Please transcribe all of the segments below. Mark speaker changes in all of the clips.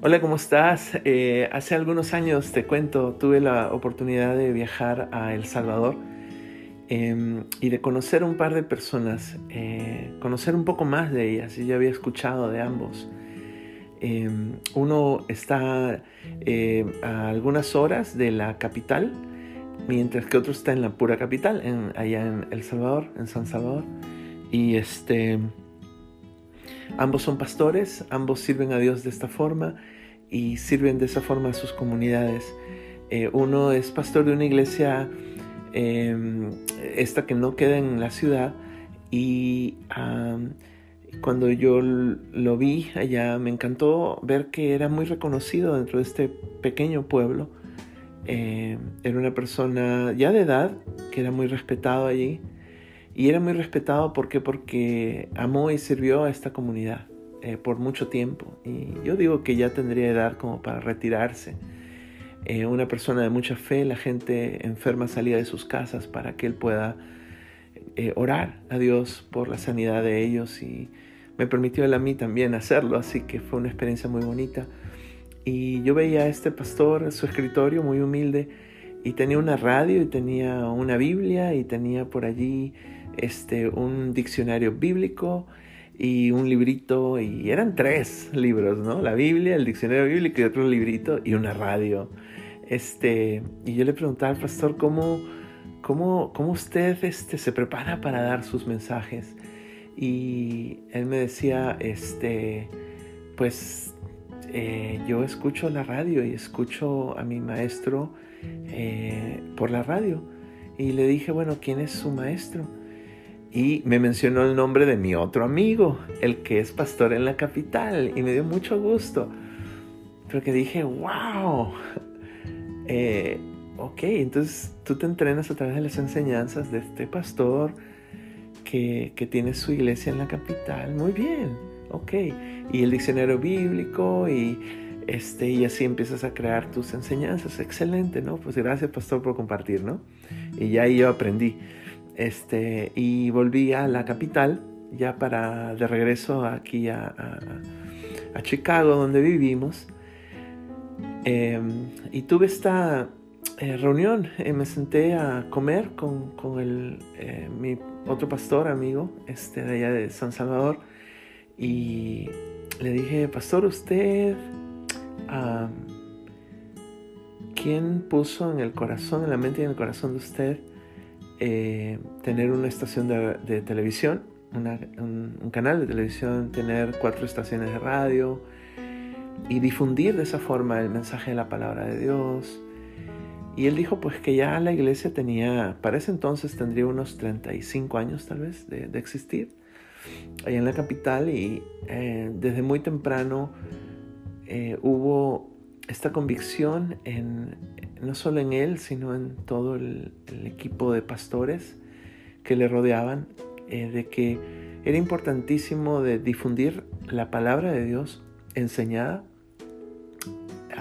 Speaker 1: Hola, ¿cómo estás? Eh, hace algunos años, te cuento, tuve la oportunidad de viajar a El Salvador em, y de conocer un par de personas, eh, conocer un poco más de ellas. Yo ya había escuchado de ambos. Em, uno está eh, a algunas horas de la capital, mientras que otro está en la pura capital, en, allá en El Salvador, en San Salvador. Y este Ambos son pastores, ambos sirven a Dios de esta forma y sirven de esa forma a sus comunidades. Eh, uno es pastor de una iglesia, em, esta que no queda en la ciudad, y cuando yo lo vi allá me encantó ver que era muy reconocido dentro de este pequeño pueblo. Em, era una persona ya de edad que era muy respetado allí y era muy respetado ¿por porque amó y sirvió a esta comunidad eh, por mucho tiempo. Y yo digo que ya tendría edad como para retirarse. Eh, una persona de mucha fe, la gente enferma salía de sus casas para que él pueda eh, orar a Dios por la sanidad de ellos y me permitió él a mí también hacerlo, así que fue una experiencia muy bonita. Y yo veía a este pastor, su escritorio muy humilde, y tenía una radio y tenía una Biblia y tenía por allí este, un diccionario bíblico y un librito, y eran tres libros, ¿no? La Biblia, el diccionario bíblico y otro librito y una radio. Este, y yo le preguntaba al pastor cómo, cómo, cómo usted este, se prepara para dar sus mensajes. Y él me decía, este, pues eh, yo escucho la radio y escucho a mi maestro eh, por la radio. Y le dije, bueno, ¿quién es su maestro? y me mencionó el nombre de mi otro amigo, el que es pastor en la capital, y me dio mucho gusto. Porque dije, wow, eh, ok, entonces tú te entrenas a través de las enseñanzas de este pastor que, que tiene su iglesia en la capital, muy bien, ok, y el diccionario bíblico y este, y así empiezas a crear tus enseñanzas. Excelente, ¿no? Pues gracias, pastor, por compartir, ¿no? Y ya ahí yo aprendí. Este, y volví a la capital, ya para de regreso aquí a, Chicago, donde vivimos. Em, y tuve esta eh, reunión, eh, me senté a comer con, el, eh, mi otro pastor amigo este, de allá de San Salvador. Y le dije, pastor, usted, ¿quién puso en el corazón, en la mente y en el corazón de usted eh, tener una estación de, televisión, un, canal de televisión, tener cuatro estaciones de radio y difundir de esa forma el mensaje de la palabra de Dios. Y él dijo pues que ya la iglesia tenía, para ese entonces tendría unos 35 años tal vez de, existir, allá en la capital y eh, desde muy temprano eh, hubo esta convicción en, no solo en él, sino en todo el, equipo de pastores que le rodeaban, eh, de que era importantísimo de difundir la palabra de Dios enseñada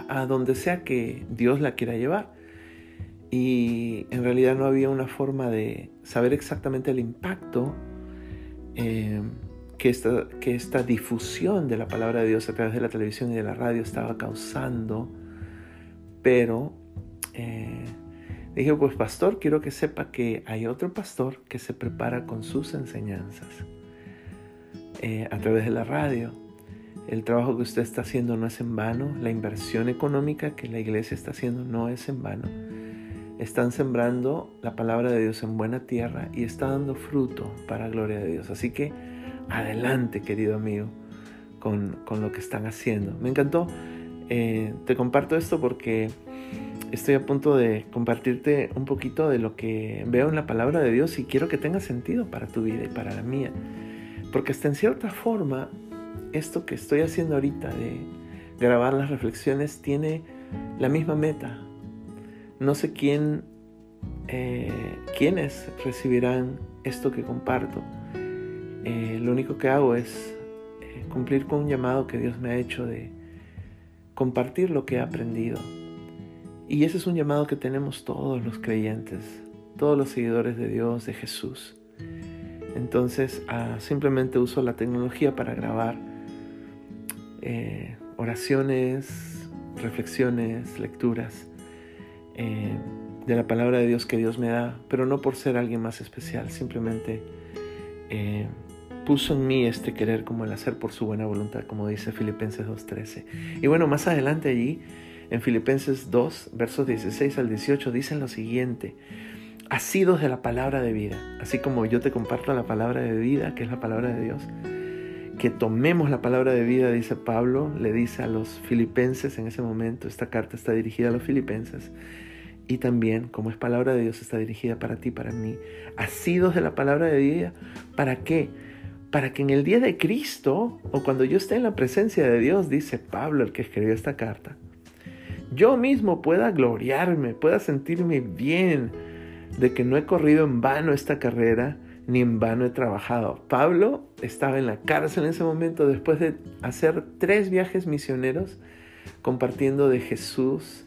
Speaker 1: a, donde sea que Dios la quiera llevar. Y en realidad no había una forma de saber exactamente el impacto eh, que, esta, que esta difusión de la palabra de Dios a través de la televisión y de la radio estaba causando, pero eh, dije, pues pastor, quiero que sepa que hay otro pastor que se prepara con sus enseñanzas eh, a través de la radio. El trabajo que usted está haciendo no es en vano, la inversión económica que la iglesia está haciendo no es en vano. Están sembrando la palabra de Dios en buena tierra y está dando fruto para gloria de Dios. Así que adelante, querido amigo, con, lo que están haciendo. Me encantó. Eh, te comparto esto porque estoy a punto de compartirte un poquito de lo que veo en la palabra de Dios y quiero que tenga sentido para tu vida y para la mía. Porque hasta en cierta forma, esto que estoy haciendo ahorita de grabar las reflexiones tiene la misma meta. No sé quién, eh, quiénes recibirán esto que comparto. Eh, lo único que hago es eh, cumplir con un llamado que Dios me ha hecho de compartir lo que he aprendido y ese es un llamado que tenemos todos los creyentes, todos los seguidores de Dios, de Jesús. Entonces ah, simplemente uso la tecnología para grabar oraciones, reflexiones, lecturas eh, de la palabra de Dios que Dios me da, pero no por ser alguien más especial, simplemente eh, puso en mí este querer como el hacer por su buena voluntad, como dice Filipenses 2.13. Y bueno, más adelante allí, en Filipenses 2, versos 16 al 18, dicen lo siguiente, asidos de la palabra de vida, así como yo te comparto la palabra de vida, que es la palabra de Dios, que tomemos la palabra de vida, dice Pablo, le dice a los filipenses en ese momento, esta carta está dirigida a los filipenses, y también, como es palabra de Dios, está dirigida para ti, para mí, asidos de la palabra de vida, ¿para qué? Para que en el día de Cristo, o cuando yo esté en la presencia de Dios, dice Pablo, el que escribió esta carta, yo mismo pueda gloriarme, pueda sentirme bien de que no he corrido en vano esta carrera, ni en vano he trabajado. Pablo estaba en la cárcel en ese momento después de hacer tres viajes misioneros compartiendo de Jesús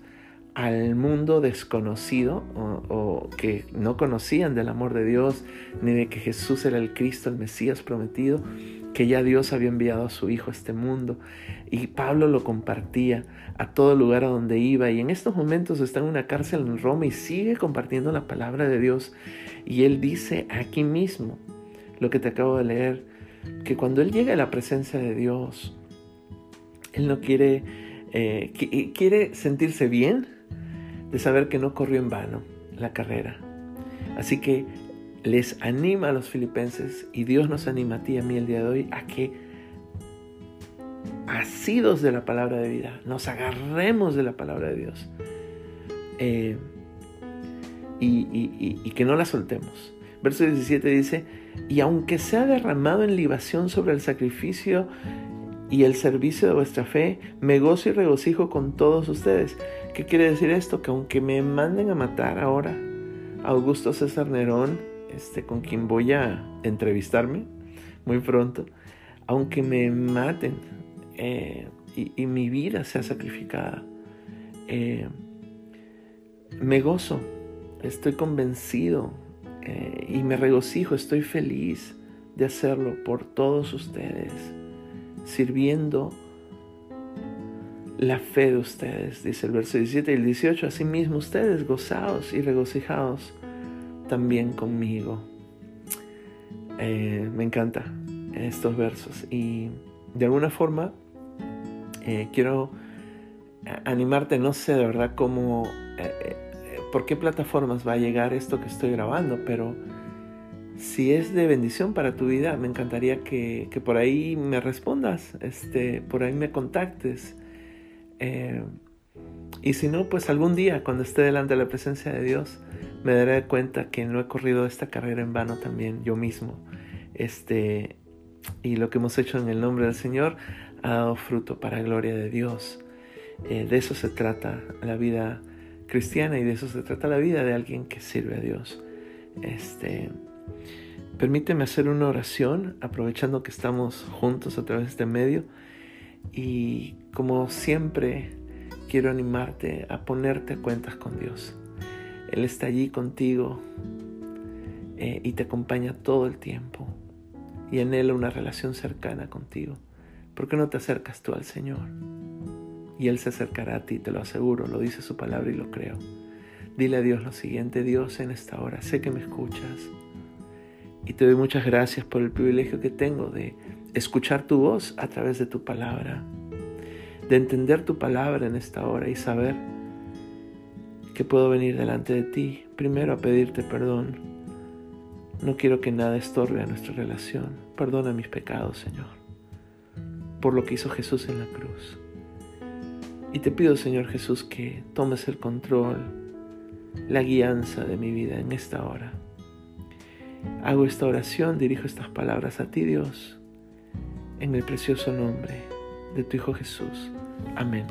Speaker 1: al mundo desconocido o, que no conocían del amor de Dios ni de que Jesús era el Cristo, el Mesías prometido, que ya Dios había enviado a su Hijo a este mundo. Y Pablo lo compartía a todo lugar a donde iba. Y en estos momentos está en una cárcel en Roma y sigue compartiendo la palabra de Dios. Y él dice aquí mismo, lo que te acabo de leer, que cuando él llega a la presencia de Dios, él no quiere, eh, quiere sentirse bien de saber que no corrió en vano la carrera. Así que les anima a los filipenses y Dios nos anima a ti y a mí el día de hoy a que asidos de la palabra de vida, nos agarremos de la palabra de Dios eh, y, que no la soltemos. Verso 17 dice, y aunque sea derramado en libación sobre el sacrificio y el servicio de vuestra fe, me gozo y regocijo con todos ustedes. ¿Qué quiere decir esto? Que aunque me manden a matar ahora Augusto César Nerón, este, con quien voy a entrevistarme muy pronto, aunque me maten eh, y, mi vida sea sacrificada, eh, me gozo, estoy convencido eh, y me regocijo, estoy feliz de hacerlo por todos ustedes, sirviendo la fe de ustedes, dice el verso 17 y el 18, asimismo ustedes gozados y regocijados también conmigo. Eh, me encanta estos versos y de alguna forma eh, quiero animarte, no sé de verdad cómo, eh, por qué plataformas va a llegar esto que estoy grabando, pero si es de bendición para tu vida, me encantaría que, que por ahí me respondas, este, por ahí me contactes. Eh, y si no, pues algún día, cuando esté delante de la presencia de Dios, me daré cuenta que no he corrido esta carrera en vano también yo mismo. Este, y lo que hemos hecho en el nombre del Señor ha dado fruto para gloria de Dios. Eh, de eso se trata la vida cristiana y de eso se trata la vida de alguien que sirve a Dios. Este, permíteme hacer una oración aprovechando que estamos juntos a través de este medio y como siempre, quiero animarte a ponerte cuentas con Dios. Él está allí contigo eh, y te acompaña todo el tiempo y anhela una relación cercana contigo. ¿Por qué no te acercas tú al Señor? Y Él se acercará a ti, te lo aseguro, lo dice su palabra y lo creo. Dile a Dios lo siguiente, Dios en esta hora, sé que me escuchas y te doy muchas gracias por el privilegio que tengo de escuchar tu voz a través de tu palabra, de entender tu palabra en esta hora y saber que puedo venir delante de ti, primero a pedirte perdón. No quiero que nada estorbe a nuestra relación. Perdona mis pecados, Señor, por lo que hizo Jesús en la cruz. Y te pido, Señor Jesús, que tomes el control, la guianza de mi vida en esta hora. Hago esta oración, dirijo estas palabras a ti, Dios en el precioso nombre de tu Hijo Jesús. Amén.